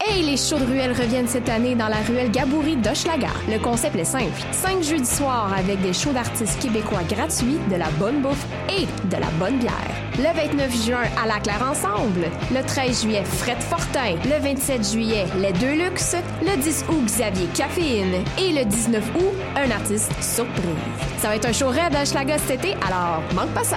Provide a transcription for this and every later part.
Hey, les shows de ruelle reviennent cette année dans la ruelle Gaboury d'Hochelaga. Le concept est simple. Cinq jeudis soirs avec des shows d'artistes québécois gratuits, de la bonne bouffe et de la bonne bière. Le 29 juin, à la Claire Ensemble. Le 13 juillet, Fred Fortin. Le 27 juillet, Les Deux Luxe. Le 10 août, Xavier Caféine. Et le 19 août, un artiste surprise. Ça va être un show raide à Hochelaga cet été, alors manque pas ça.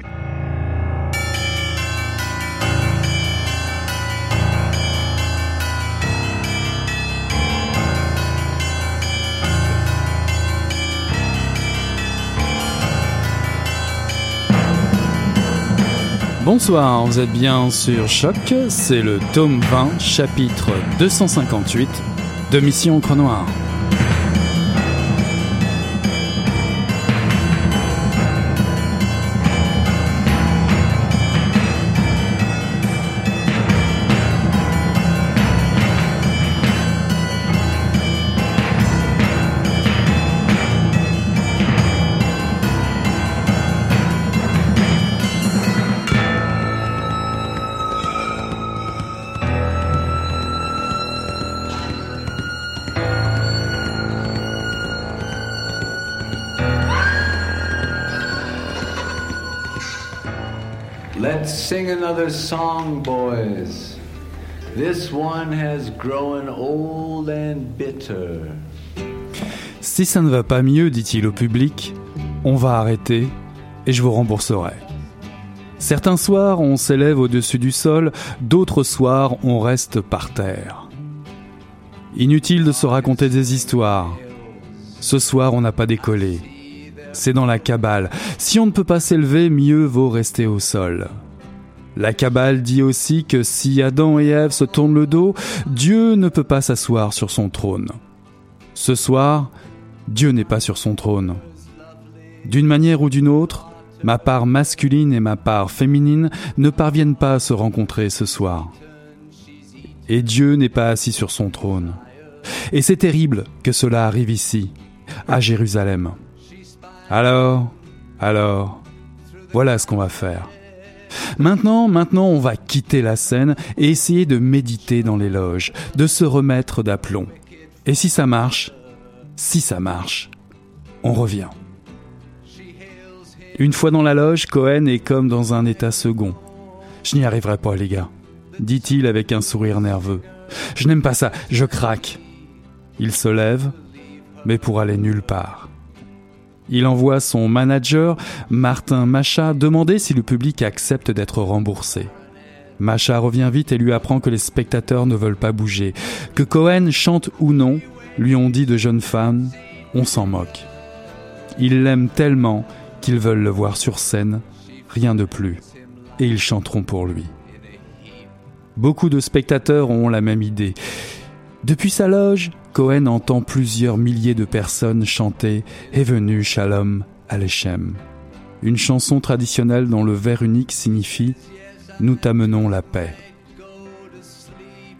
Bonsoir, vous êtes bien sur Choc, c'est le tome 20, chapitre 258 de Mission Encre Noire. Sing another song, boys. This one has grown old and bitter. Si ça ne va pas mieux, dit-il au public, on va arrêter et je vous rembourserai. Certains soirs, on s'élève au-dessus du sol, d'autres soirs, on reste par terre. Inutile de se raconter des histoires. Ce soir, on n'a pas décollé. C'est dans la cabale. Si on ne peut pas s'élever, mieux vaut rester au sol. La Kabbale dit aussi que si Adam et Ève se tournent le dos, Dieu ne peut pas s'asseoir sur son trône. Ce soir, Dieu n'est pas sur son trône. D'une manière ou d'une autre, ma part masculine et ma part féminine ne parviennent pas à se rencontrer ce soir. Et Dieu n'est pas assis sur son trône. Et c'est terrible que cela arrive ici, à Jérusalem. Alors, alors, voilà ce qu'on va faire. Maintenant, maintenant, on va quitter la scène et essayer de méditer dans les loges, de se remettre d'aplomb. Et si ça marche, si ça marche, on revient. Une fois dans la loge, Cohen est comme dans un état second. Je n'y arriverai pas, les gars, dit-il avec un sourire nerveux. Je n'aime pas ça, je craque. Il se lève, mais pour aller nulle part. Il envoie son manager, Martin Macha, demander si le public accepte d'être remboursé. Macha revient vite et lui apprend que les spectateurs ne veulent pas bouger, que Cohen chante ou non, lui ont dit de jeunes femmes, on s'en moque. Ils l'aiment tellement qu'ils veulent le voir sur scène, rien de plus, et ils chanteront pour lui. Beaucoup de spectateurs ont la même idée. Depuis sa loge, Cohen entend plusieurs milliers de personnes chanter Est venu Shalom Alechem, une chanson traditionnelle dont le vers unique signifie Nous t'amenons la paix.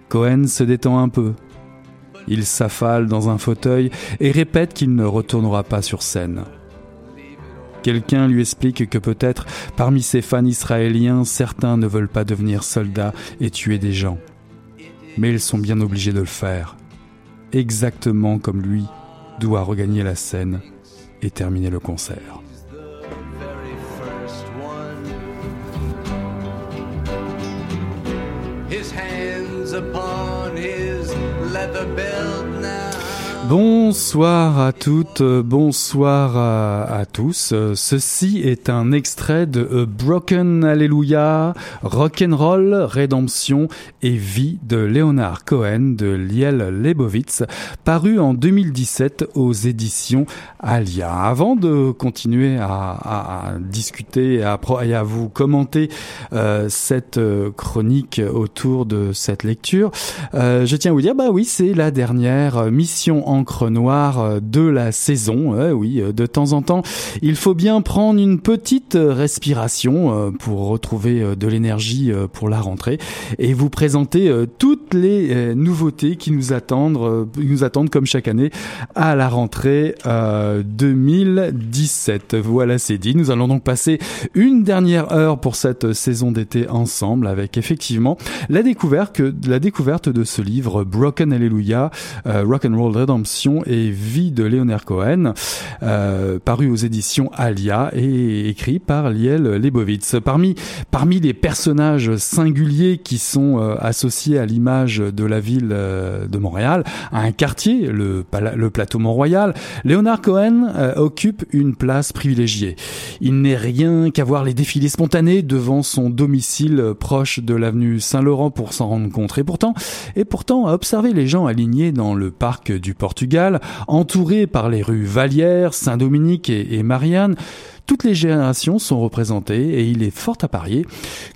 Cohen se détend un peu. Il s'affale dans un fauteuil et répète qu'il ne retournera pas sur scène. Quelqu'un lui explique que peut-être parmi ses fans israéliens, certains ne veulent pas devenir soldats et tuer des gens. mais ils sont bien obligés de le faire. Exactement comme lui doit regagner la scène et terminer le concert. Bonsoir à toutes, bonsoir à, tous. Ceci est un extrait de Broken Alleluia, Rock'n'Roll, Rédemption et Vie de Leonard Cohen de Liel Lebovitz, paru en 2017 aux éditions Alia. Avant de continuer à, discuter et à, vous commenter euh, cette euh, chronique autour de cette lecture, euh, je tiens à vous dire, bah oui, c'est la dernière mission en encre noire euh, de la saison. oui, euh, de temps en temps, il faut bien prendre une petite respiration euh, pour retrouver de l'énergie pour la rentrée et vous présenter toutes les nouveautés qui nous attendent, nous attendent comme chaque année à la rentrée 2017. Voilà, c'est dit. Nous allons donc passer une dernière heure pour cette saison d'été ensemble avec effectivement la découverte, la découverte de ce livre Broken Hallelujah, Rock and Roll Redemption et Vie de Leonard Cohen, euh, paru aux éditions Alia et écrit par Liel Lebovitz. Parmi, parmi les personnages singuliers qui sont euh, associés à l'image de la ville euh, de Montréal, à un quartier, le, le plateau Mont-Royal, Leonard Cohen occupe une place privilégiée. Il n'est rien qu'à voir les défilés spontanés devant son domicile proche de l'avenue Saint-Laurent pour s'en rendre compte. Et pourtant, et pourtant, à observer les gens alignés dans le parc du Portugal, entouré par les rues Vallière, Saint-Dominique et Marianne, toutes les générations sont représentées et il est fort à parier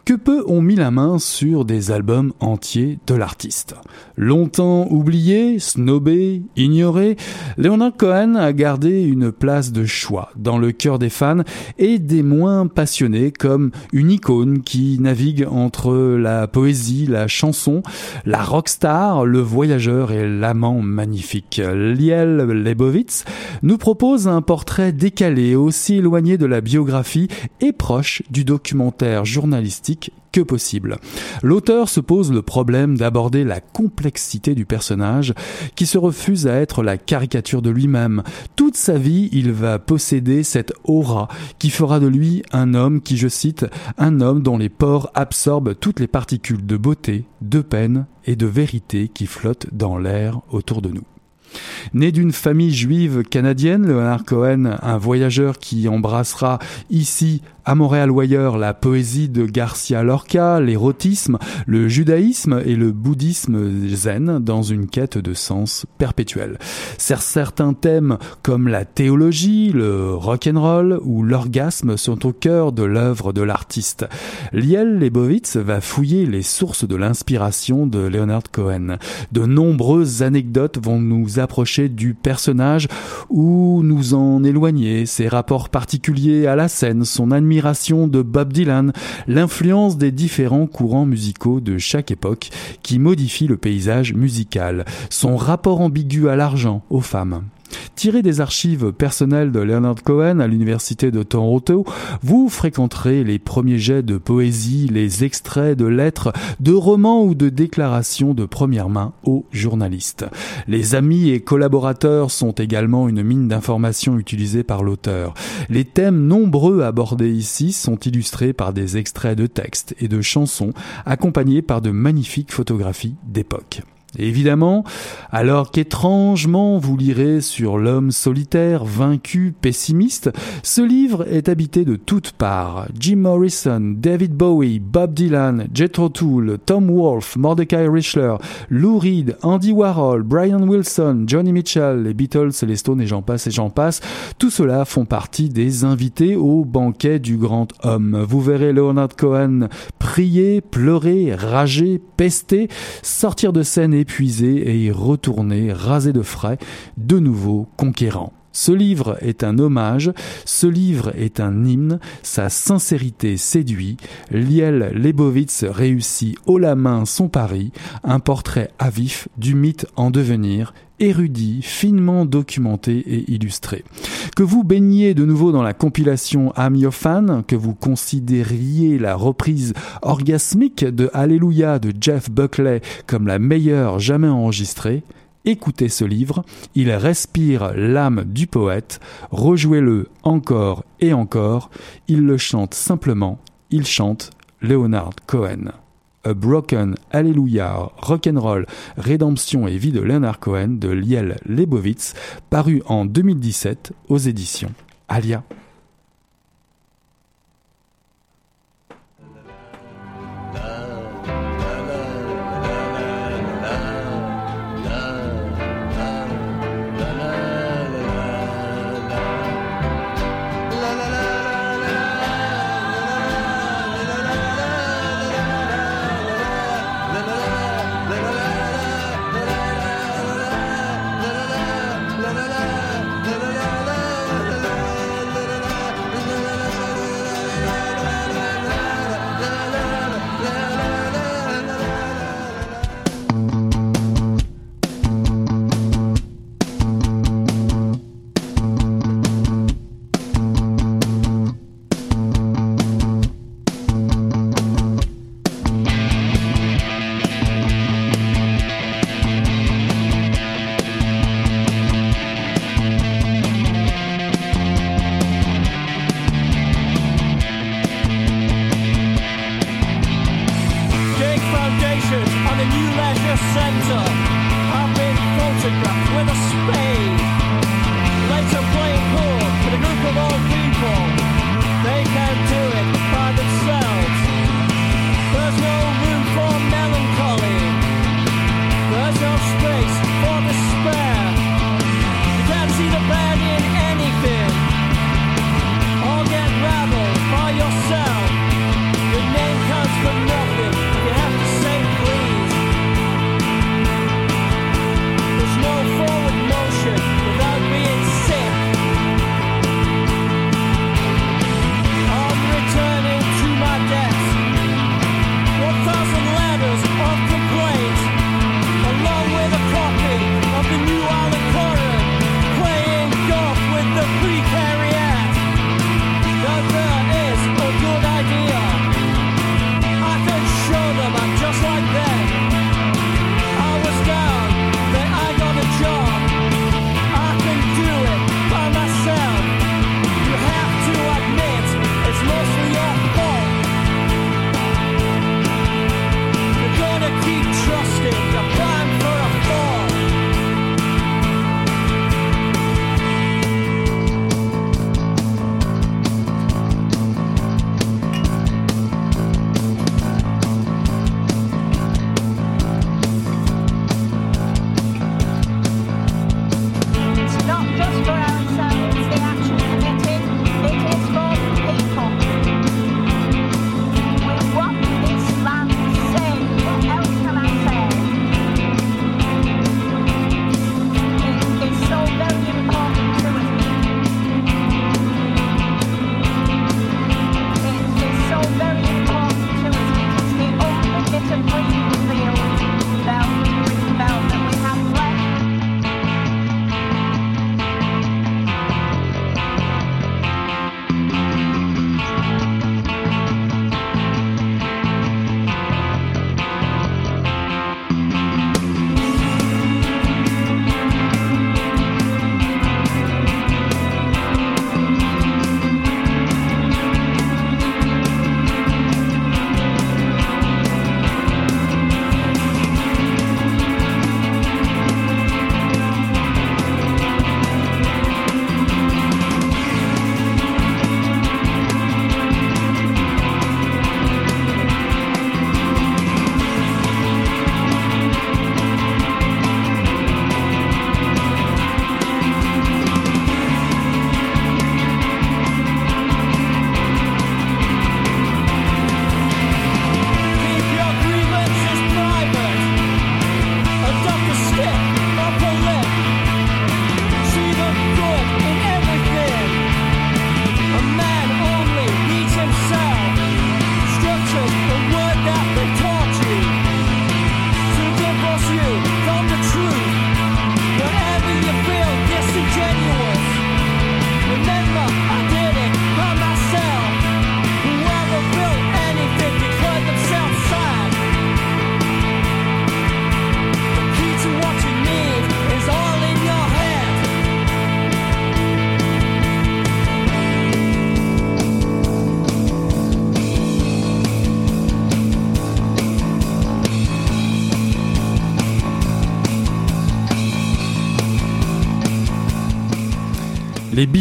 que peu ont mis la main sur des albums entiers de l'artiste. Longtemps oublié, snobé, ignoré, Leonard Cohen a gardé une place de choix dans le cœur des fans et des moins passionnés comme une icône qui navigue entre la poésie, la chanson, la rockstar, le voyageur et l'amant magnifique. Liel Lebovitz nous propose un portrait décalé aussi éloigné de la biographie et proche du documentaire journalistique que possible. L'auteur se pose le problème d'aborder la complexité du personnage qui se refuse à être la caricature de lui-même. Toute sa vie, il va posséder cette aura qui fera de lui un homme qui, je cite, un homme dont les pores absorbent toutes les particules de beauté, de peine et de vérité qui flottent dans l'air autour de nous. Né d'une famille juive canadienne, Leonard Cohen, un voyageur qui embrassera ici à Montréal ou ailleurs, la poésie de Garcia Lorca, l'érotisme, le judaïsme et le bouddhisme zen dans une quête de sens perpétuel. Certains thèmes comme la théologie, le rock'n'roll ou l'orgasme sont au cœur de l'œuvre de l'artiste. Liel Lebovitz va fouiller les sources de l'inspiration de Leonard Cohen. De nombreuses anecdotes vont nous approcher du personnage ou nous en éloigner, ses rapports particuliers à la scène, son admiration de Bob Dylan, l'influence des différents courants musicaux de chaque époque qui modifient le paysage musical, son rapport ambigu à l'argent, aux femmes. Tiré des archives personnelles de Leonard Cohen à l'université de Toronto, vous fréquenterez les premiers jets de poésie, les extraits de lettres, de romans ou de déclarations de première main aux journalistes. Les amis et collaborateurs sont également une mine d'informations utilisée par l'auteur. Les thèmes nombreux abordés ici sont illustrés par des extraits de textes et de chansons accompagnés par de magnifiques photographies d'époque évidemment, alors qu'étrangement vous lirez sur l'homme solitaire, vaincu, pessimiste, ce livre est habité de toutes parts. Jim Morrison, David Bowie, Bob Dylan, Jethro Tull, Tom Wolfe, Mordecai Richler, Lou Reed, Andy Warhol, Brian Wilson, Johnny Mitchell, les Beatles, les Stones et j'en passe et j'en passe, tout cela font partie des invités au banquet du grand homme. Vous verrez Leonard Cohen prier, pleurer, rager, pester, sortir de scène et et y retourner, rasé de frais, de nouveau conquérant. Ce livre est un hommage, ce livre est un hymne, sa sincérité séduit, Liel Lebovitz réussit haut la main son pari, un portrait à vif du mythe en devenir, érudit, finement documenté et illustré. Que vous baigniez de nouveau dans la compilation Fan, que vous considériez la reprise orgasmique de Alléluia de Jeff Buckley comme la meilleure jamais enregistrée, écoutez ce livre, il respire l'âme du poète, rejouez-le encore et encore, il le chante simplement, il chante Leonard Cohen. A Broken Alleluia Rock'n'Roll Rédemption et vie de Leonard Cohen de Liel Lebovitz, paru en 2017 aux éditions Alia.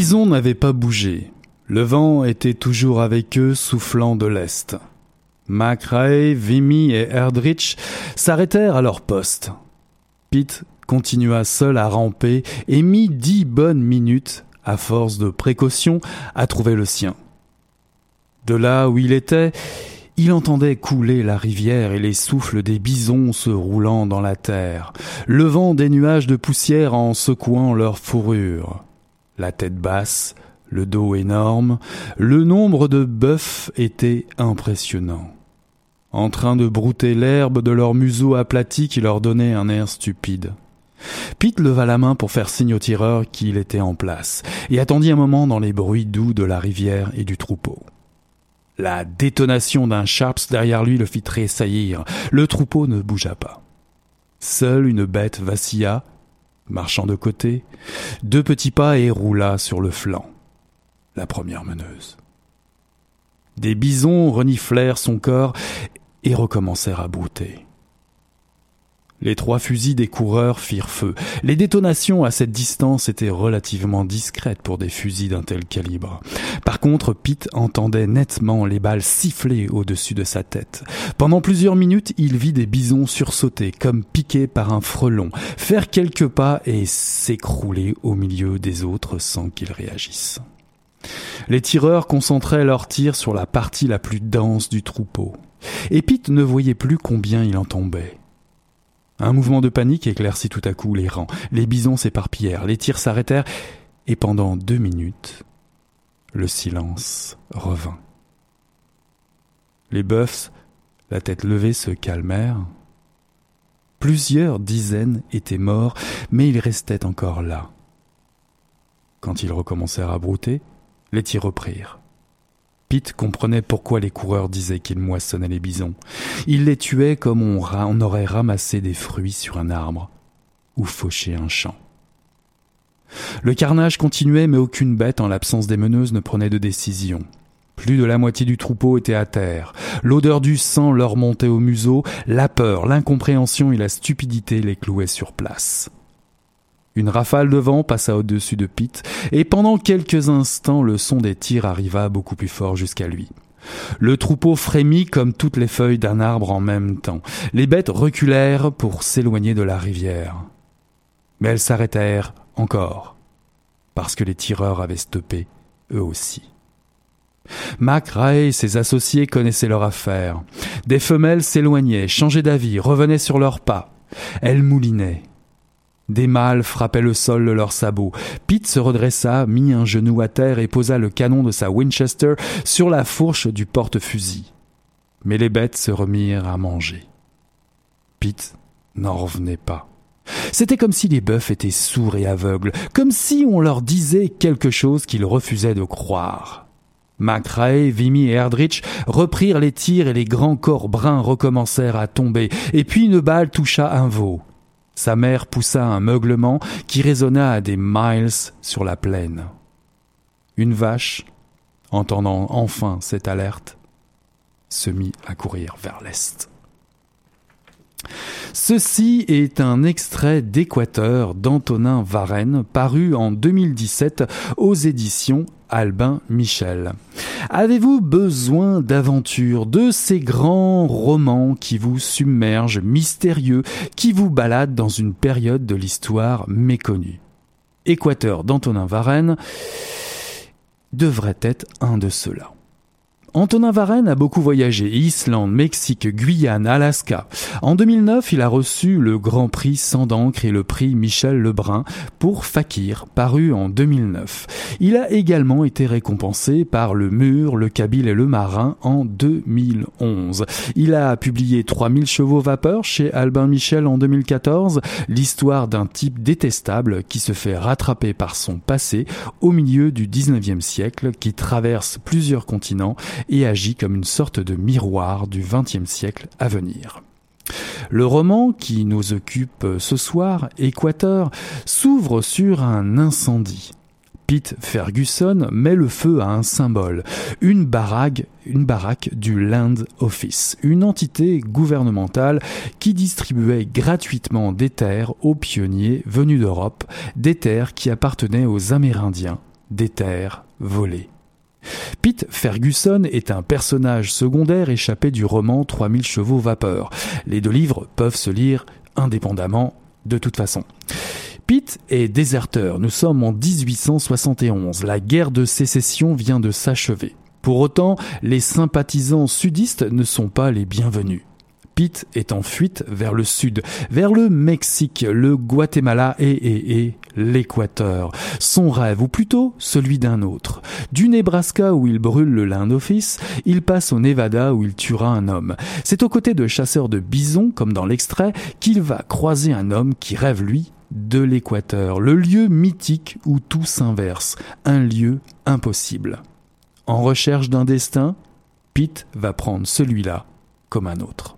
Les bisons n'avaient pas bougé. Le vent était toujours avec eux, soufflant de l'est. McRae, Vimy et Erdrich s'arrêtèrent à leur poste. Pete continua seul à ramper et mit dix bonnes minutes, à force de précaution, à trouver le sien. De là où il était, il entendait couler la rivière et les souffles des bisons se roulant dans la terre, levant des nuages de poussière en secouant leurs fourrures. La tête basse, le dos énorme, le nombre de bœufs était impressionnant. En train de brouter l'herbe de leur museau aplati qui leur donnait un air stupide. Pete leva la main pour faire signe au tireur qu'il était en place, et attendit un moment dans les bruits doux de la rivière et du troupeau. La détonation d'un Sharps derrière lui le fit tressaillir. Le troupeau ne bougea pas. Seule une bête vacilla, marchant de côté, deux petits pas et roula sur le flanc. La première meneuse. Des bisons reniflèrent son corps et recommencèrent à brouter. Les trois fusils des coureurs firent feu. Les détonations à cette distance étaient relativement discrètes pour des fusils d'un tel calibre. Par contre, Pete entendait nettement les balles siffler au-dessus de sa tête. Pendant plusieurs minutes, il vit des bisons sursauter, comme piqués par un frelon, faire quelques pas et s'écrouler au milieu des autres sans qu'ils réagissent. Les tireurs concentraient leurs tirs sur la partie la plus dense du troupeau. Et Pete ne voyait plus combien il en tombait. Un mouvement de panique éclaircit tout à coup les rangs. Les bisons s'éparpillèrent, les tirs s'arrêtèrent, et pendant deux minutes, le silence revint. Les bœufs, la tête levée, se calmèrent. Plusieurs dizaines étaient morts, mais ils restaient encore là. Quand ils recommencèrent à brouter, les tirs reprirent. Comprenait pourquoi les coureurs disaient qu'ils moissonnaient les bisons. Ils les tuaient comme on aurait ramassé des fruits sur un arbre ou fauché un champ. Le carnage continuait, mais aucune bête, en l'absence des meneuses, ne prenait de décision. Plus de la moitié du troupeau était à terre. L'odeur du sang leur montait au museau, la peur, l'incompréhension et la stupidité les clouaient sur place. Une rafale de vent passa au-dessus de Pete, et pendant quelques instants le son des tirs arriva beaucoup plus fort jusqu'à lui. Le troupeau frémit comme toutes les feuilles d'un arbre en même temps. Les bêtes reculèrent pour s'éloigner de la rivière. Mais elles s'arrêtèrent encore, parce que les tireurs avaient stoppé, eux aussi. Mac Ray et ses associés connaissaient leur affaire. Des femelles s'éloignaient, changeaient d'avis, revenaient sur leurs pas. Elles moulinaient, des mâles frappaient le sol de leurs sabots. Pete se redressa, mit un genou à terre et posa le canon de sa Winchester sur la fourche du porte-fusil. Mais les bêtes se remirent à manger. Pete n'en revenait pas. C'était comme si les bœufs étaient sourds et aveugles, comme si on leur disait quelque chose qu'ils refusaient de croire. McRae, Vimy et Erdrich reprirent les tirs et les grands corps bruns recommencèrent à tomber, et puis une balle toucha un veau. Sa mère poussa un meuglement qui résonna à des miles sur la plaine. Une vache, entendant enfin cette alerte, se mit à courir vers l'est. Ceci est un extrait d'Équateur d'Antonin Varenne paru en 2017 aux éditions Albin Michel. Avez-vous besoin d'aventure, de ces grands romans qui vous submergent, mystérieux, qui vous baladent dans une période de l'histoire méconnue? Équateur d'Antonin Varenne devrait être un de ceux-là. Antonin Varenne a beaucoup voyagé, Islande, Mexique, Guyane, Alaska. En 2009, il a reçu le Grand Prix Sans d'encre et le prix Michel Lebrun pour Fakir, paru en 2009. Il a également été récompensé par Le Mur, Le Kabyle et Le Marin en 2011. Il a publié 3000 chevaux vapeur chez Albin Michel en 2014, l'histoire d'un type détestable qui se fait rattraper par son passé au milieu du 19e siècle, qui traverse plusieurs continents et agit comme une sorte de miroir du XXe siècle à venir. Le roman qui nous occupe ce soir, Équateur, s'ouvre sur un incendie. Pete Ferguson met le feu à un symbole, une une baraque du Land Office, une entité gouvernementale qui distribuait gratuitement des terres aux pionniers venus d'Europe, des terres qui appartenaient aux Amérindiens des terres volées. Pete Ferguson est un personnage secondaire échappé du roman 3000 chevaux vapeur. Les deux livres peuvent se lire indépendamment de toute façon. Pete est déserteur. Nous sommes en 1871. La guerre de sécession vient de s'achever. Pour autant, les sympathisants sudistes ne sont pas les bienvenus. Pete est en fuite vers le sud, vers le Mexique, le Guatemala et, et, l'Équateur. Son rêve, ou plutôt celui d'un autre. Du Nebraska où il brûle le Land Office, il passe au Nevada où il tuera un homme. C'est aux côtés de chasseurs de bisons, comme dans l'extrait, qu'il va croiser un homme qui rêve, lui, de l'Équateur, le lieu mythique où tout s'inverse, un lieu impossible. En recherche d'un destin, Pete va prendre celui-là comme un autre.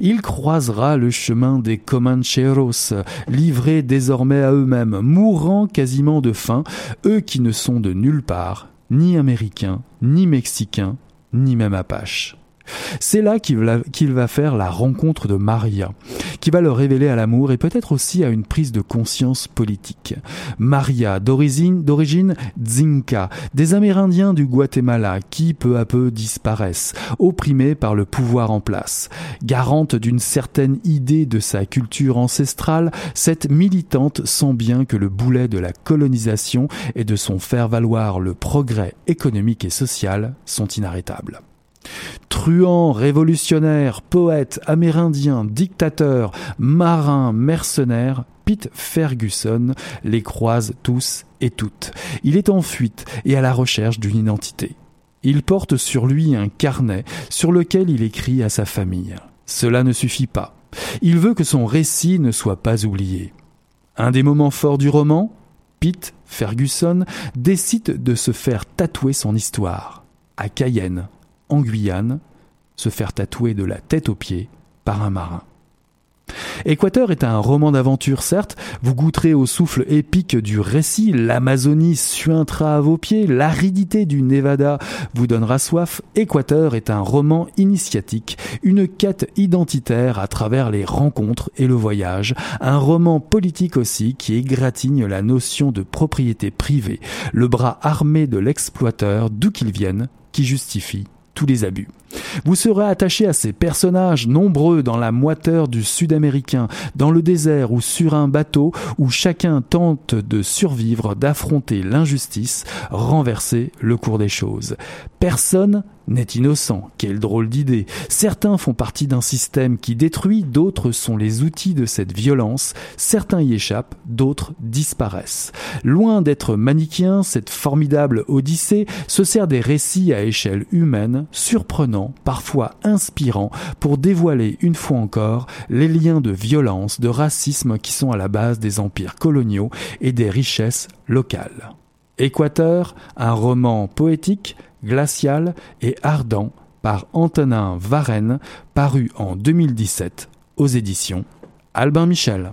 Il croisera le chemin des Comancheros, livrés désormais à eux-mêmes, mourant quasiment de faim, eux qui ne sont de nulle part, ni américains, ni mexicains, ni même apaches. C'est là qu'il va, faire la rencontre de Maria, qui va le révéler à l'amour et peut-être aussi à une prise de conscience politique. Maria, d'origine, d'origine Zinca, des Amérindiens du Guatemala qui peu à peu disparaissent, opprimés par le pouvoir en place. Garante d'une certaine idée de sa culture ancestrale, cette militante sent bien que le boulet de la colonisation et de son faire valoir le progrès économique et social sont inarrêtables. Truand, révolutionnaire, poète, amérindien, dictateur, marin, mercenaire, Pete Ferguson les croise tous et toutes. Il est en fuite et à la recherche d'une identité. Il porte sur lui un carnet sur lequel il écrit à sa famille. Cela ne suffit pas. Il veut que son récit ne soit pas oublié. Un des moments forts du roman, Pete Ferguson décide de se faire tatouer son histoire. À Cayenne, en Guyane, se faire tatouer de la tête aux pieds par un marin. Équateur est un roman d'aventure, certes, vous goûterez au souffle épique du récit, l'Amazonie suintera à vos pieds, l'aridité du Nevada vous donnera soif. Équateur est un roman initiatique, une quête identitaire à travers les rencontres et le voyage, un roman politique aussi qui égratigne la notion de propriété privée, le bras armé de l'exploiteur, d'où qu'il vienne, qui justifie tous les abus. Vous serez attaché à ces personnages nombreux dans la moiteur du sud-américain, dans le désert ou sur un bateau où chacun tente de survivre, d'affronter l'injustice, renverser le cours des choses. Personne n'est innocent. Quelle drôle d'idée. Certains font partie d'un système qui détruit, d'autres sont les outils de cette violence, certains y échappent, d'autres disparaissent. Loin d'être manichéen, cette formidable odyssée se sert des récits à échelle humaine, surprenants, parfois inspirants, pour dévoiler une fois encore les liens de violence, de racisme qui sont à la base des empires coloniaux et des richesses locales. Équateur, un roman poétique, glacial et ardent par Antonin Varenne, paru en 2017 aux éditions Albin Michel.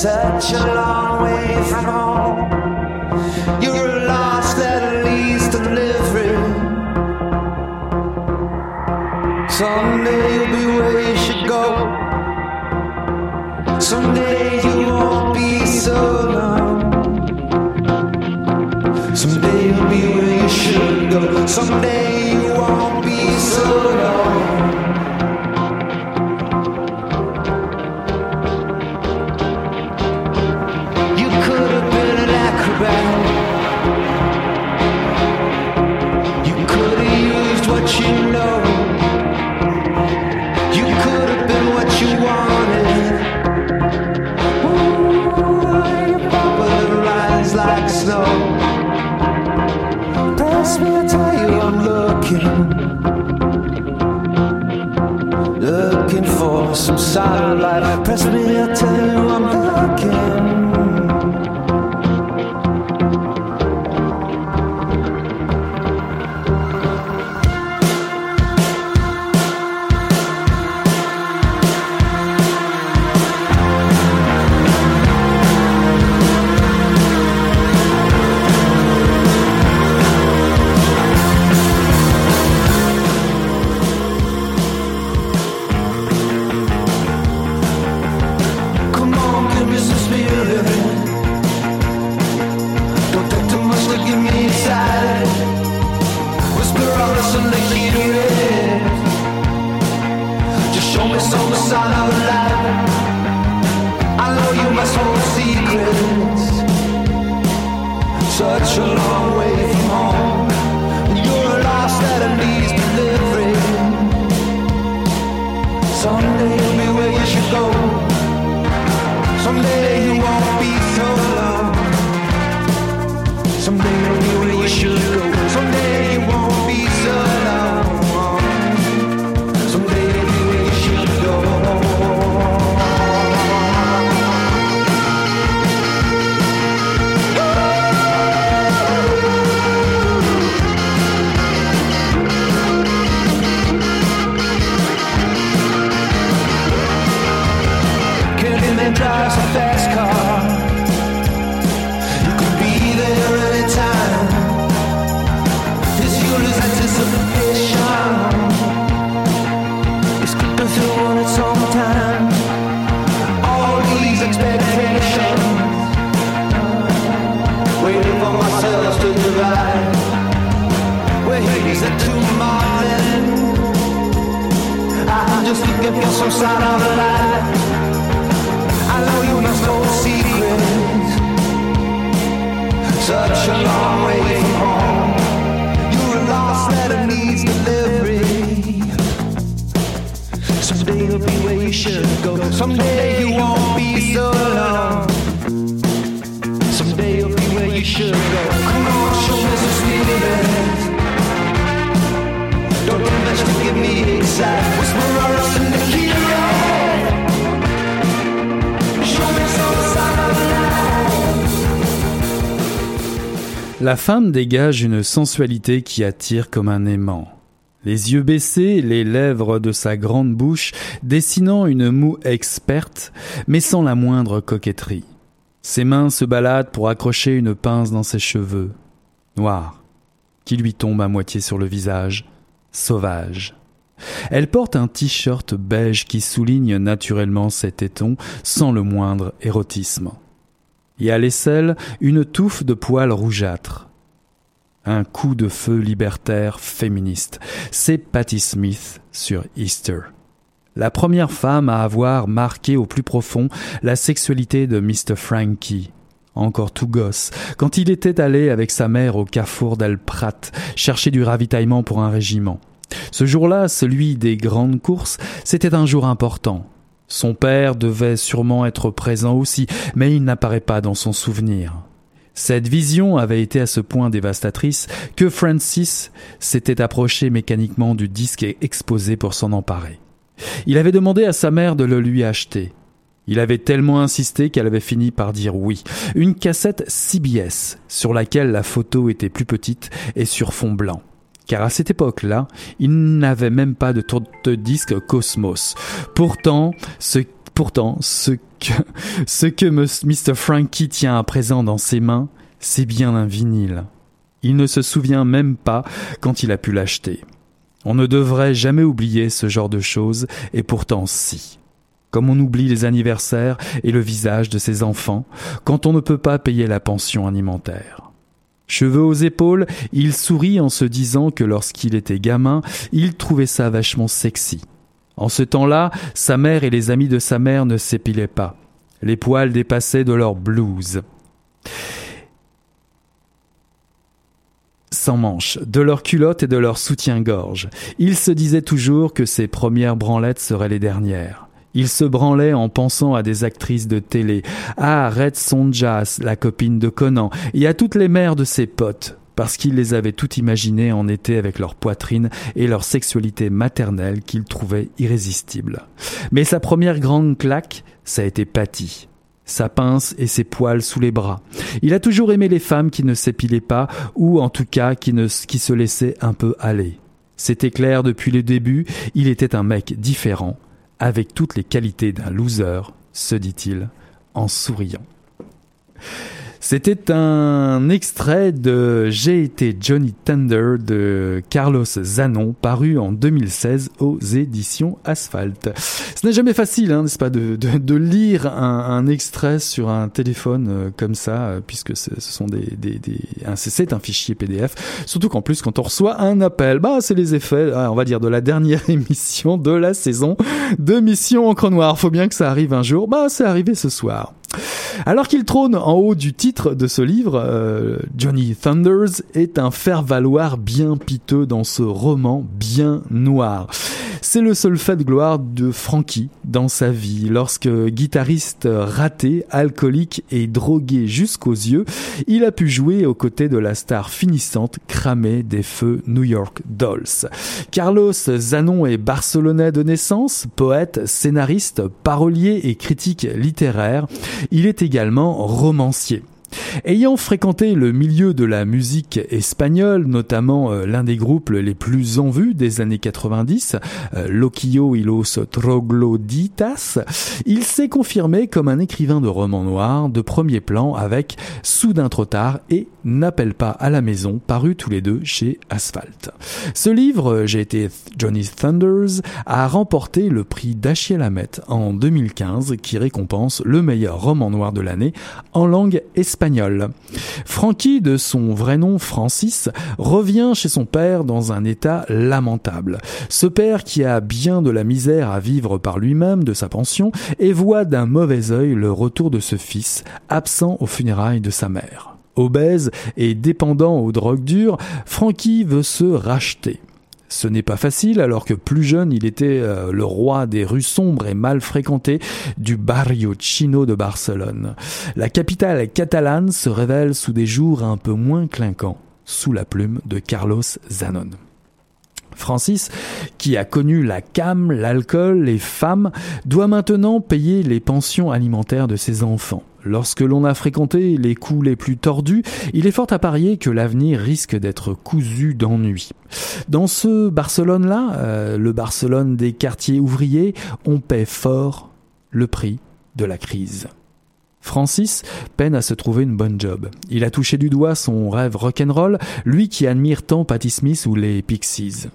Such a long way from home. You're a lost at least a living. Someday you'll be where you should go. Someday you won't be so alone. Someday you'll be where you should go. Someday president, I tell you I'm not. La femme dégage une sensualité qui attire comme un aimant. Les yeux baissés, les lèvres de sa grande bouche dessinant une moue experte, mais sans la moindre coquetterie. Ses mains se baladent pour accrocher une pince dans ses cheveux, noirs, qui lui tombent à moitié sur le visage, sauvage. Elle porte un t-shirt beige qui souligne naturellement ses tétons sans le moindre érotisme. Et à l'aisselle, une touffe de poils rougeâtres. Un coup de feu libertaire féministe. C'est Patti Smith sur Easter. La première femme à avoir marqué au plus profond la sexualité de Mr. Frankie, encore tout gosse, quand il était allé avec sa mère au carrefour d'El Prat chercher du ravitaillement pour un régiment. Ce jour-là, celui des grandes courses, c'était un jour important. Son père devait sûrement être présent aussi, mais il n'apparaît pas dans son souvenir. Cette vision avait été à ce point dévastatrice que Francis s'était approché mécaniquement du disque exposé pour s'en emparer. Il avait demandé à sa mère de le lui acheter. Il avait tellement insisté qu'elle avait fini par dire oui. Une cassette CBS, sur laquelle la photo était plus petite et sur fond blanc. Car à cette époque-là, il n'avait même pas de tourne-disque Cosmos. Pourtant, ce Pourtant, ce que, ce que Mr. Frankie tient à présent dans ses mains, c'est bien un vinyle. Il ne se souvient même pas quand il a pu l'acheter. On ne devrait jamais oublier ce genre de choses, et pourtant si. Comme on oublie les anniversaires et le visage de ses enfants, quand on ne peut pas payer la pension alimentaire. Cheveux aux épaules, il sourit en se disant que lorsqu'il était gamin, il trouvait ça vachement sexy. En ce temps-là, sa mère et les amis de sa mère ne s'épilaient pas. Les poils dépassaient de leur blouse. Sans manches, de leurs culottes et de leur soutien-gorge. Il se disait toujours que ses premières branlettes seraient les dernières. Il se branlait en pensant à des actrices de télé, à Red Sonjas, la copine de Conan, et à toutes les mères de ses potes, parce qu'il les avait toutes imaginées en été avec leur poitrine et leur sexualité maternelle qu'il trouvait irrésistible. Mais sa première grande claque, ça a été Patty sa pince et ses poils sous les bras. Il a toujours aimé les femmes qui ne s'épilaient pas ou en tout cas qui, ne, qui se laissaient un peu aller. C'était clair depuis le début, il était un mec différent, avec toutes les qualités d'un loser, se dit-il en souriant. C'était un extrait de J'ai été Johnny Thunder de Carlos Zanon, paru en 2016 aux éditions Asphalt. Ce n'est jamais facile, hein, n'est-ce pas, de, de, de lire un, un, extrait sur un téléphone euh, comme ça, euh, puisque ce sont des, des, des c'est un fichier PDF. Surtout qu'en plus, quand on reçoit un appel, bah c'est les effets, ah, on va dire, de la dernière émission de la saison de Mission Encre Noire. Faut bien que ça arrive un jour. Bah c'est arrivé ce soir. Alors qu'il trône en haut du titre de ce livre, euh, Johnny Thunders est un faire-valoir bien piteux dans ce roman bien noir. C'est le seul fait de gloire de Frankie dans sa vie. Lorsque guitariste raté, alcoolique et drogué jusqu'aux yeux, il a pu jouer aux côtés de la star finissante cramée des feux New York Dolls. Carlos Zanon est barcelonais de naissance, poète, scénariste, parolier et critique littéraire. Il est également romancier. Ayant fréquenté le milieu de la musique espagnole, notamment euh, l'un des groupes les plus en vue des années 90, euh, Loquillo y los Trogloditas, il s'est confirmé comme un écrivain de romans noirs de premier plan avec Soudain trop tard et N'appelle pas à la maison, paru tous les deux chez Asphalt. Ce livre, J'ai été Johnny Thunders, a remporté le prix d'Achiel Hamet en 2015 qui récompense le meilleur roman noir de l'année en langue espagnole. Frankie, de son vrai nom Francis, revient chez son père dans un état lamentable. Ce père qui a bien de la misère à vivre par lui-même de sa pension et voit d'un mauvais œil le retour de ce fils, absent aux funérailles de sa mère. Obèse et dépendant aux drogues dures, Frankie veut se racheter. Ce n'est pas facile alors que plus jeune il était euh, le roi des rues sombres et mal fréquentées du barrio chino de Barcelone. La capitale catalane se révèle sous des jours un peu moins clinquants, sous la plume de Carlos Zanon. Francis, qui a connu la cam, l'alcool, les femmes, doit maintenant payer les pensions alimentaires de ses enfants. Lorsque l'on a fréquenté les coups les plus tordus, il est fort à parier que l'avenir risque d'être cousu d'ennui. Dans ce Barcelone-là, euh, le Barcelone des quartiers ouvriers, on paie fort le prix de la crise. Francis peine à se trouver une bonne job. Il a touché du doigt son rêve rock'n'roll, lui qui admire tant Patti Smith ou les Pixies.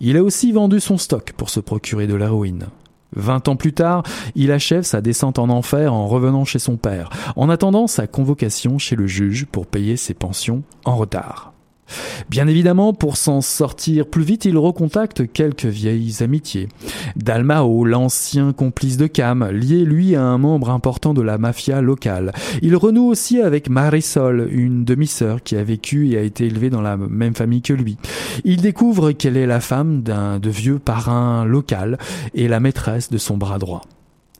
Il a aussi vendu son stock pour se procurer de l'héroïne. Vingt ans plus tard, il achève sa descente en enfer en revenant chez son père, en attendant sa convocation chez le juge pour payer ses pensions en retard. Bien évidemment, pour s'en sortir plus vite, il recontacte quelques vieilles amitiés. Dalmao, l'ancien complice de Cam, lié lui à un membre important de la mafia locale. Il renoue aussi avec Marisol, une demi-sœur qui a vécu et a été élevée dans la même famille que lui. Il découvre qu'elle est la femme d'un de vieux parrain local et la maîtresse de son bras droit.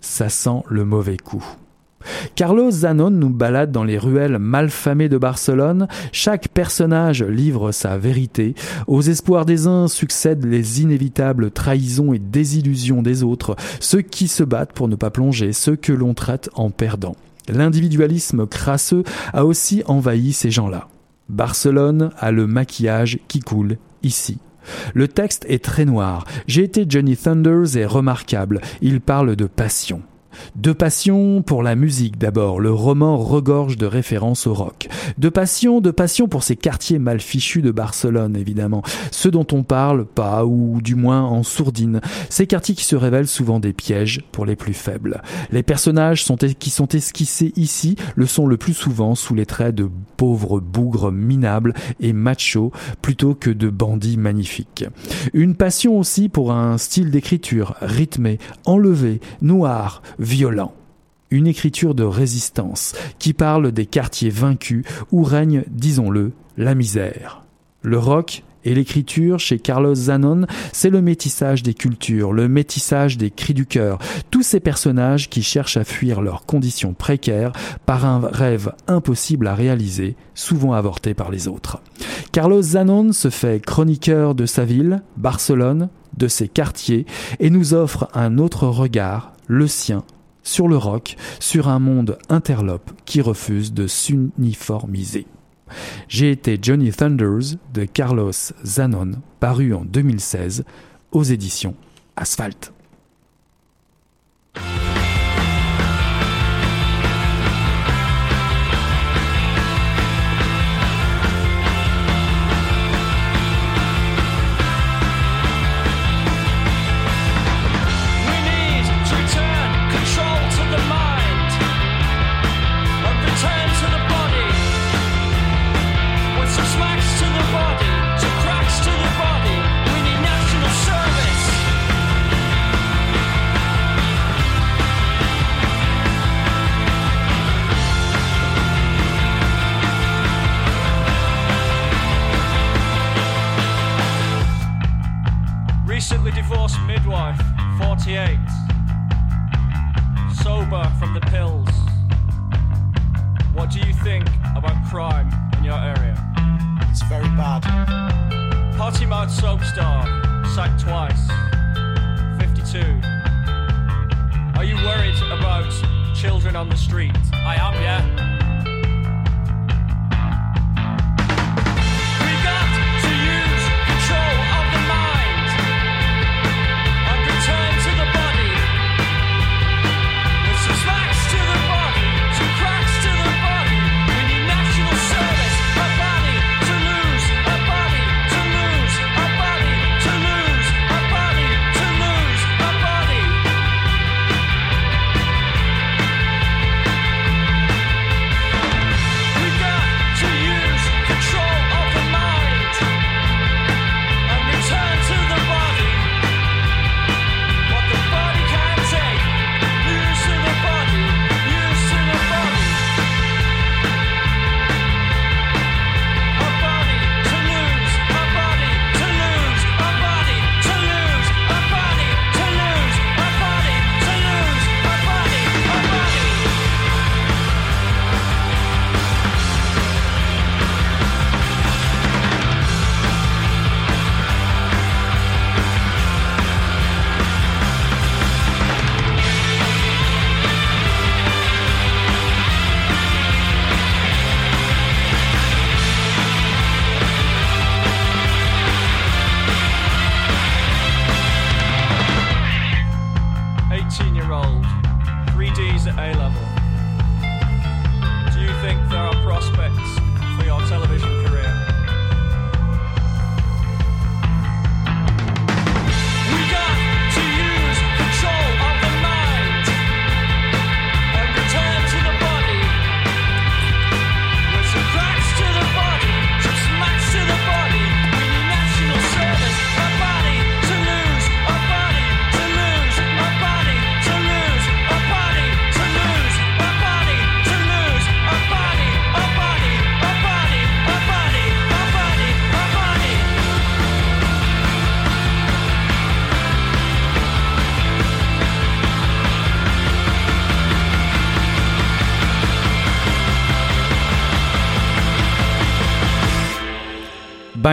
Ça sent le mauvais coup. Carlos Zanon nous balade dans les ruelles malfamées de Barcelone. Chaque personnage livre sa vérité. Aux espoirs des uns succèdent les inévitables trahisons et désillusions des autres, ceux qui se battent pour ne pas plonger, ceux que l'on traite en perdant. L'individualisme crasseux a aussi envahi ces gens-là. Barcelone a le maquillage qui coule ici. Le texte est très noir. J'ai été Johnny Thunders est remarquable. Il parle de passion. De passion pour la musique d'abord, le roman regorge de références au rock. De passion, de passion pour ces quartiers mal fichus de Barcelone évidemment, ceux dont on parle pas ou du moins en sourdine, ces quartiers qui se révèlent souvent des pièges pour les plus faibles. Les personnages sont, qui sont esquissés ici le sont le plus souvent sous les traits de pauvres bougres minables et machos plutôt que de bandits magnifiques. Une passion aussi pour un style d'écriture rythmé, enlevé, noir, violent. Une écriture de résistance qui parle des quartiers vaincus où règne, disons-le, la misère. Le rock Et l'écriture, chez Carlos Zanon, c'est le métissage des cultures, le métissage des cris du cœur. Tous ces personnages qui cherchent à fuir leurs conditions précaires par un rêve impossible à réaliser, souvent avorté par les autres. Carlos Zanon se fait chroniqueur de sa ville, Barcelone, de ses quartiers, et nous offre un autre regard, le sien, sur le rock, sur un monde interlope qui refuse de s'uniformiser. J'ai été Johnny Thunders de Carlos Zanon, paru en 2016 aux éditions Asphalt.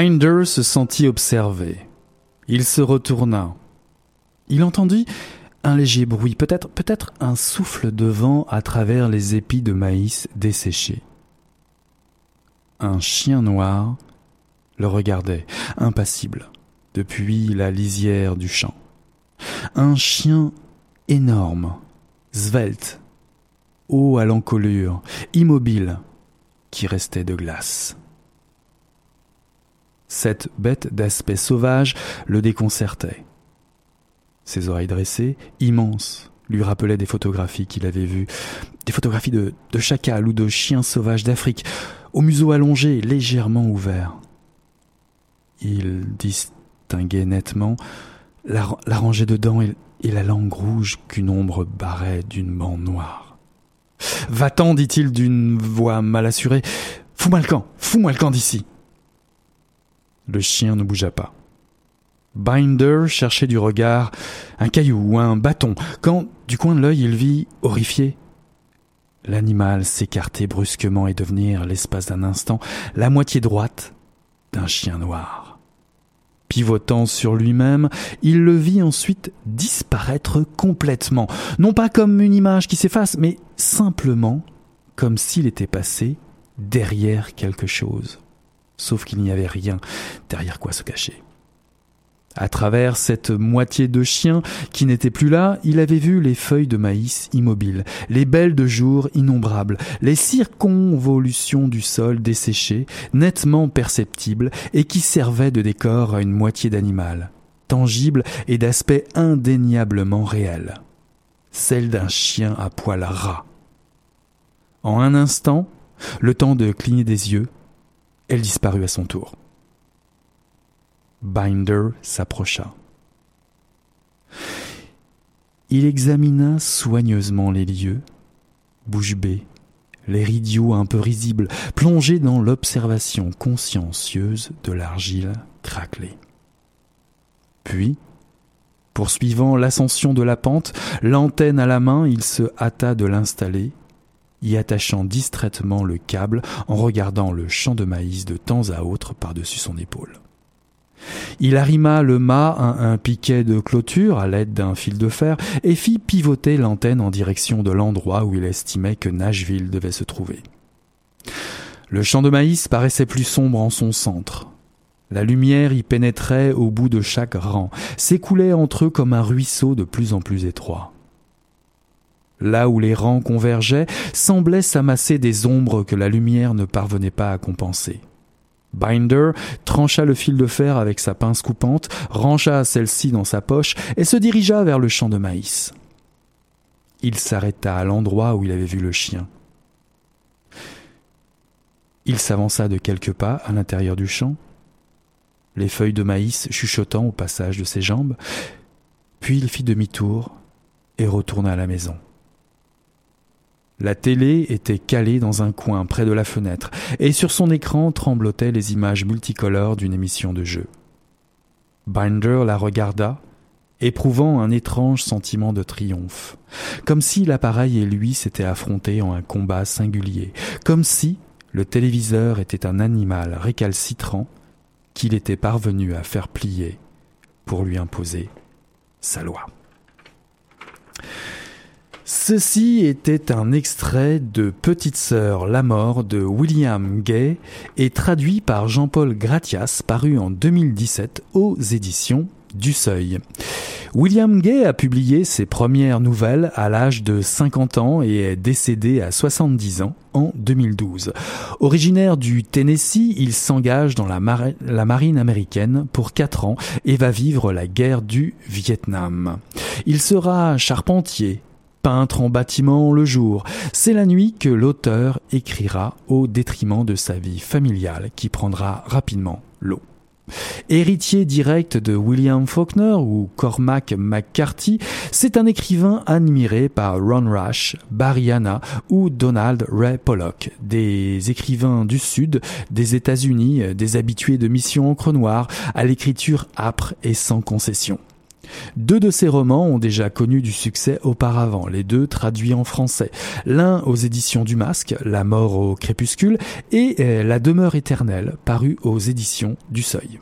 Binder se sentit observé. Il se retourna. Il entendit un léger bruit, peut-être peut-être un souffle de vent à travers les épis de maïs desséchés. Un chien noir le regardait, impassible, depuis la lisière du champ. Un chien énorme, svelte, haut à l'encolure, immobile, qui restait de glace. Cette bête d'aspect sauvage le déconcertait. Ses oreilles dressées, immenses, lui rappelaient des photographies qu'il avait vues, des photographies de, de chacals ou de chiens sauvages d'Afrique, au museau allongé, légèrement ouvert. Il distinguait nettement la, rangée de dents et, et la langue rouge qu'une ombre barrait d'une bande noire. Va-t'en, dit-il d'une voix mal assurée. Fous-moi le camp, fous-moi le camp d'ici. Le chien ne bougea pas. Binder cherchait du regard un caillou ou un bâton, quand, du coin de l'œil, il vit, horrifié, l'animal s'écarter brusquement et devenir, l'espace d'un instant, la moitié droite d'un chien noir. Pivotant sur lui-même, il le vit ensuite disparaître complètement, non pas comme une image qui s'efface, mais simplement comme s'il était passé derrière quelque chose. Sauf qu'il n'y avait rien derrière quoi se cacher. À travers cette moitié de chien qui n'était plus là, il avait vu les feuilles de maïs immobiles, les belles de jour innombrables, les circonvolutions du sol desséché, nettement perceptibles, et qui servaient de décor à une moitié d'animal, tangible et d'aspect indéniablement réel. Celle d'un chien à poil ras. En un instant, le temps de cligner des yeux, elle disparut à son tour. Binder s'approcha. Il examina soigneusement les lieux, bouche bée, les idiots un peu risibles, plongés dans l'observation consciencieuse de l'argile craquelée. Puis, poursuivant l'ascension de la pente, l'antenne à la main, il se hâta de l'installer, y attachant distraitement le câble en regardant le champ de maïs de temps à autre par-dessus son épaule. Il arrima le mât à un piquet de clôture à l'aide d'un fil de fer et fit pivoter l'antenne en direction de l'endroit où il estimait que Nashville devait se trouver. Le champ de maïs paraissait plus sombre en son centre. La lumière y pénétrait au bout de chaque rang, s'écoulait entre eux comme un ruisseau de plus en plus étroit. Là où les rangs convergeaient, semblaient s'amasser des ombres que la lumière ne parvenait pas à compenser. Binder trancha le fil de fer avec sa pince coupante, rangea celle-ci dans sa poche et se dirigea vers le champ de maïs. Il s'arrêta à l'endroit où il avait vu le chien. Il s'avança de quelques pas à l'intérieur du champ, les feuilles de maïs chuchotant au passage de ses jambes, puis il fit demi-tour et retourna à la maison. La télé était calée dans un coin près de la fenêtre, et sur son écran tremblotaient les images multicolores d'une émission de jeu. Binder la regarda, éprouvant un étrange sentiment de triomphe, comme si l'appareil et lui s'étaient affrontés en un combat singulier, comme si le téléviseur était un animal récalcitrant qu'il était parvenu à faire plier pour lui imposer sa loi. Ceci était un extrait de Petite sœur la mort de William Gay et traduit par Jean-Paul Gratias paru en 2017 aux éditions du Seuil. William Gay a publié ses premières nouvelles à l'âge de 50 ans et est décédé à 70 ans en 2012. Originaire du Tennessee, il s'engage dans la, mari- la marine américaine pour 4 ans et va vivre la guerre du Vietnam. Il sera charpentier, peintre en bâtiment le jour. C'est la nuit que l'auteur écrira au détriment de sa vie familiale qui prendra rapidement l'eau. Héritier direct de William Faulkner ou Cormac McCarthy, c'est un écrivain admiré par Ron Rash, Barry ou Donald Ray Pollock, des écrivains du Sud, des États-Unis, des habitués de Mission Encre Noire, à l'écriture âpre et sans concession. Deux de ces romans ont déjà connu du succès auparavant, les deux traduits en français. L'un aux éditions du Masque, La mort au crépuscule, et euh, La demeure éternelle, paru aux éditions du Seuil.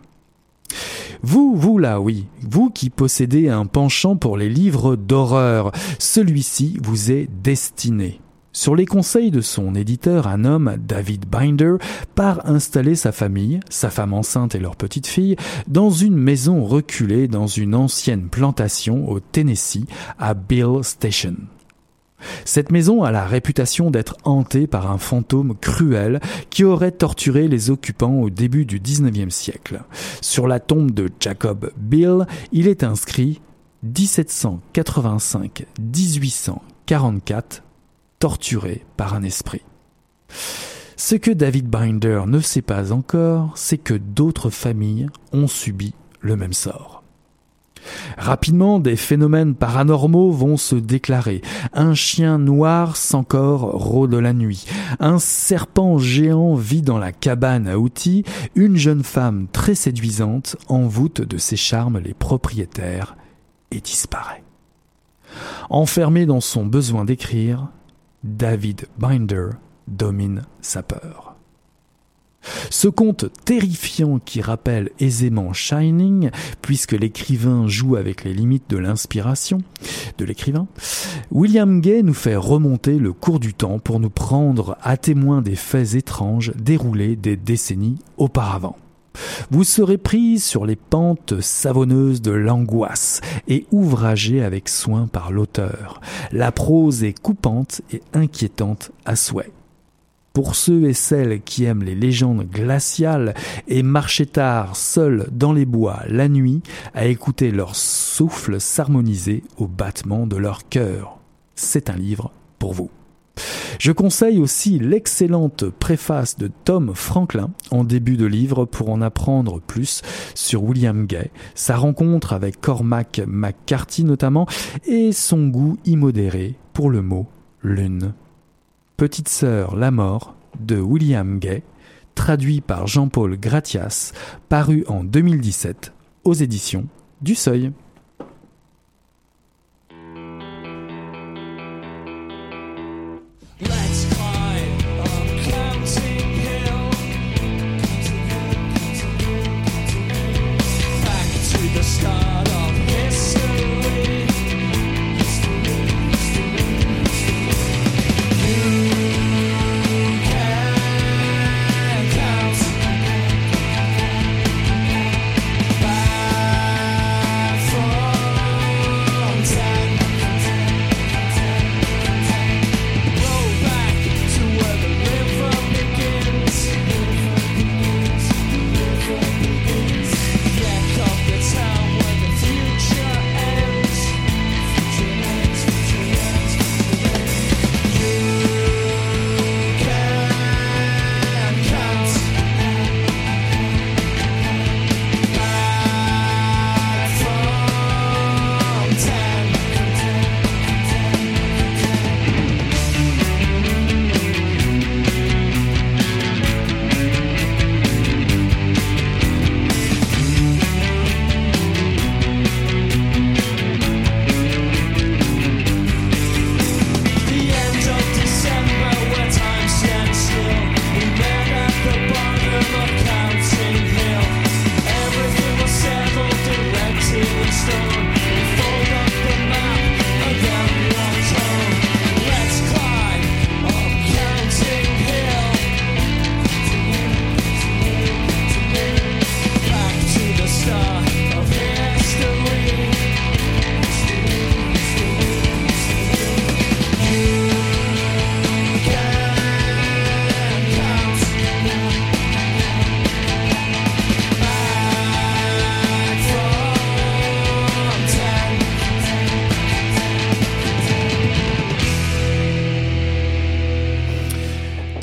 Vous, vous là, oui, vous qui possédez un penchant pour les livres d'horreur, celui-ci vous est destiné. Sur les conseils de son éditeur, un homme, David Binder, part installer sa famille, sa femme enceinte et leur petite fille, dans une maison reculée dans une ancienne plantation au Tennessee, à Bill Station. Cette maison a la réputation d'être hantée par un fantôme cruel qui aurait torturé les occupants au début du 19e siècle. Sur la tombe de Jacob Bill, il est inscrit 1785-1844 torturé par un esprit. Ce que David Binder ne sait pas encore, c'est que d'autres familles ont subi le même sort. Rapidement, des phénomènes paranormaux vont se déclarer. Un chien noir sans corps rôde la nuit. Un serpent géant vit dans la cabane à outils. Une jeune femme très séduisante envoûte de ses charmes les propriétaires et disparaît. Enfermé dans son besoin d'écrire, David Binder domine sa peur. Ce conte terrifiant qui rappelle aisément Shining, puisque l'écrivain joue avec les limites de l'inspiration de l'écrivain, William Gay nous fait remonter le cours du temps pour nous prendre à témoin des faits étranges déroulés des décennies auparavant. Vous serez prise sur les pentes savonneuses de l'angoisse et ouvragée avec soin par l'auteur. La prose est coupante et inquiétante à souhait. Pour ceux et celles qui aiment les légendes glaciales et marcher tard seuls dans les bois la nuit à écouter leur souffle s'harmoniser au battement de leur cœur, c'est un livre pour vous. Je conseille aussi l'excellente préface de Tom Franklin en début de livre pour en apprendre plus sur William Gay, sa rencontre avec Cormac McCarthy notamment, et son goût immodéré pour le mot lune. Petite sœur La mort de William Gay, traduit par Jean-Paul Gratias, paru en 2017 aux éditions du Seuil.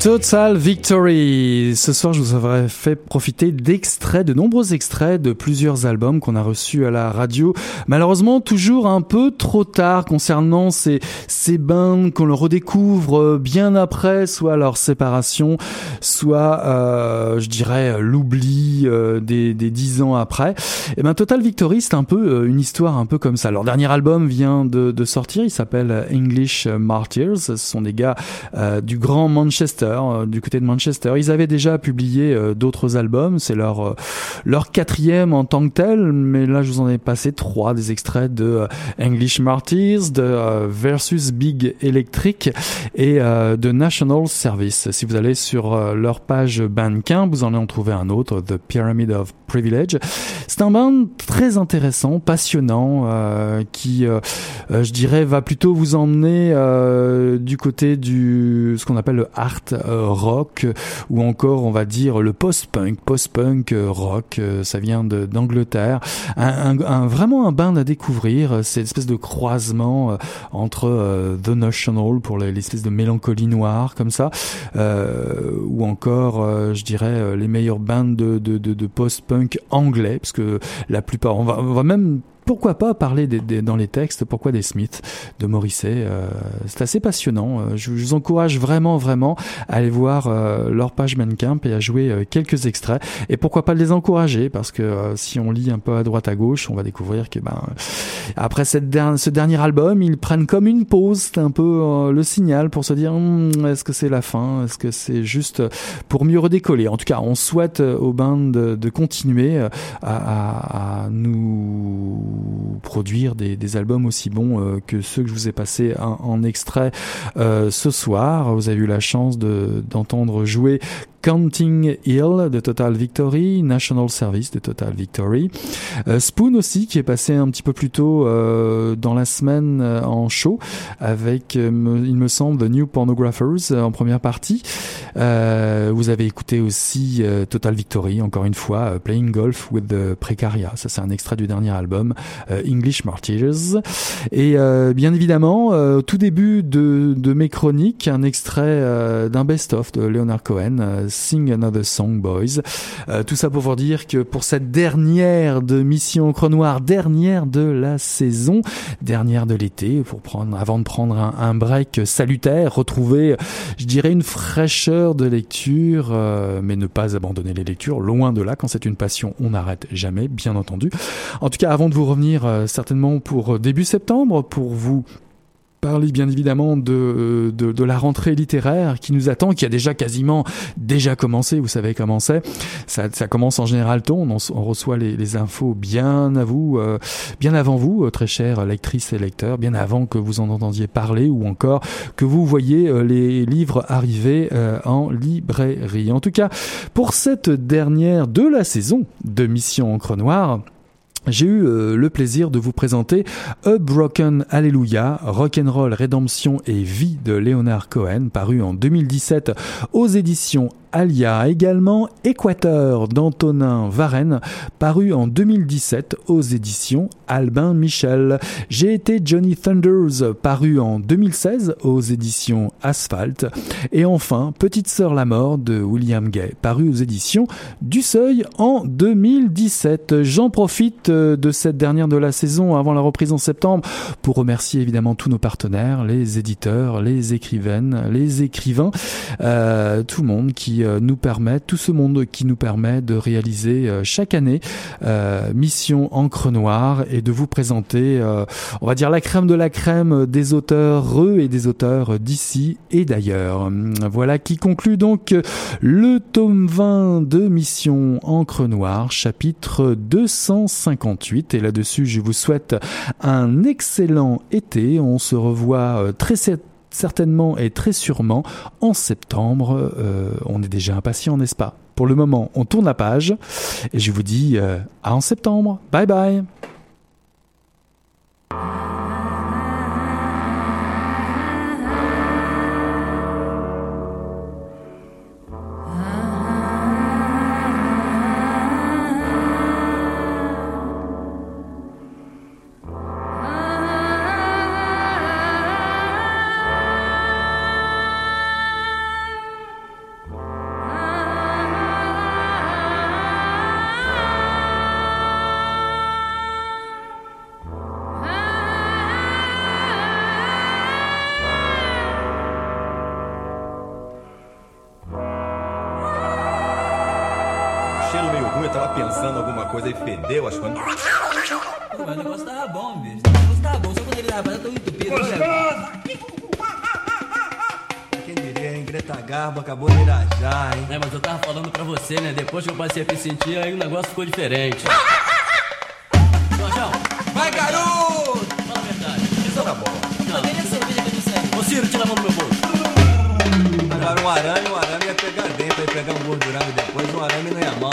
Total Victory. Ce soir, je vous aurais fait profiter d'extraits, de nombreux extraits de plusieurs albums qu'on a reçus à la radio. Malheureusement, toujours un peu trop tard concernant ces, ces bands qu'on le redécouvre bien après, soit leur séparation, soit, euh, je dirais, l'oubli euh, des, des dix ans après. Et ben, Total Victory, c'est un peu euh, une histoire un peu comme ça. Leur dernier album vient de, de sortir. Il s'appelle English Martyrs. Ce sont des gars du grand Manchester, euh, du côté de Manchester. Ils avaient déjà publié euh, d'autres albums. C'est leur euh, leur quatrième en tant que tel, mais là je vous en ai passé trois des extraits de English Martyrs, de Versus Big Electric et de National Service. Si vous allez sur leur page Bandcamp, vous en en trouvez un autre, The Pyramid of Privilege. C'est un band très intéressant, passionnant, qui, je dirais, va plutôt vous emmener du côté du ce qu'on appelle le art rock ou encore, on va dire, le post-punk, post-punk euh, rock. euh, ça vient d'Angleterre. Un, vraiment un band à découvrir. C'est une espèce de croisement euh, entre euh, The National pour les- l'espèce de mélancolie noire comme ça, euh, ou encore, euh, je dirais, euh, les meilleures bandes de, de, de, de post-punk anglais, parce que la plupart, on va, on va même pourquoi pas parler dans les textes, pourquoi des Smiths, de Morrissey. euh, c'est assez passionnant. Euh, Je, vous encourage vraiment, vraiment à aller voir leur page Bandcamp et à jouer euh, quelques extraits. Et pourquoi pas les encourager parce que si on lit un peu à droite à gauche, on va découvrir que ben après ce dernier album, ils prennent comme une pause. C'est un peu le signal pour se dire Hum, est-ce que c'est la fin? Est-ce que c'est juste pour mieux redécoller? En tout cas, on souhaite aux bands de, continuer à nous produire des, albums aussi bons euh, que ceux que je vous ai passés en, extrait euh, ce soir. Vous avez eu la chance de- d'entendre jouer Counting Hill de Total Victory, National Service de Total Victory, Euh, Spoon aussi qui est passé un petit peu plus tôt euh, dans la semaine euh, en show avec, euh, me- il me semble, The New Pornographers euh, en première partie. Vous avez écouté aussi Total Victory, encore une fois, Playing Golf with the Precaria. Ça, c'est un extrait du dernier album, English Martyrs. Et bien évidemment, au tout début de, de mes chroniques, un extrait d'un best-of de Leonard Cohen, Sing Another Song Boys. Euh, tout ça pour vous dire que pour cette dernière de Mission Encre Noire, dernière de la saison, dernière de l'été, pour prendre, avant de prendre un, break salutaire, retrouver, je dirais, une fraîcheur de lecture, euh, mais ne pas abandonner les lectures. Loin de là, quand c'est une passion, on n'arrête jamais, bien entendu. En tout cas, avant de vous revenir euh, certainement pour début septembre, pour vous parler bien évidemment de, de, la rentrée littéraire qui nous attend, qui a déjà quasiment déjà commencé, vous savez comment c'est. Ça, commence en général tôt, on, on reçoit les, infos bien à vous, euh, bien avant vous, euh, très chères lectrices et lecteurs, bien avant que vous en entendiez parler ou encore que vous voyez euh, les livres arriver en librairie. En tout cas, pour cette dernière de la saison de Mission Encre Noire, j'ai eu euh, le plaisir de vous présenter A Broken Hallelujah, Rock'n'Roll, Rédemption et Vie de Leonard Cohen, paru en 2017 aux éditions Alia, également Équateur d'Antonin Varenne, paru en 2017 aux éditions Albin Michel. J'ai été Johnny Thunders, paru en 2016 aux éditions Asphalt. Et enfin, Petite Sœur la mort de William Gay, paru aux éditions du Seuil en 2017. J'en profite euh, de cette dernière de la saison avant la reprise en septembre pour remercier évidemment tous nos partenaires, les éditeurs, les écrivaines, les écrivains, euh, tout le monde qui euh, nous permet, tout ce monde qui nous permet de réaliser euh, chaque année euh, Mission Encre Noire et de vous présenter, euh, on va dire la crème de la crème des auteurs eux et des auteurs d'ici et d'ailleurs. Voilà qui conclut donc le tome 20 de Mission Encre Noire, chapitre 258. Et là-dessus, je vous souhaite un excellent été. On se revoit euh, très cer- certainement et très sûrement en septembre. Euh, on est déjà impatient, n'est-ce pas? Pour le moment, on tourne la page et je vous dis euh, à en septembre. Bye bye sentir, aí o negócio ficou diferente. Jorjão, Vai, garoto! fala a verdade. Isso tá bom. Não, nem a cerveja que eu disse. Ô, Ciro, tira a mão do meu bolso. Agora um arame, um arame ia pegar dentro, ia pegar um gordurame depois, um arame não ia mal.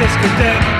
discotheque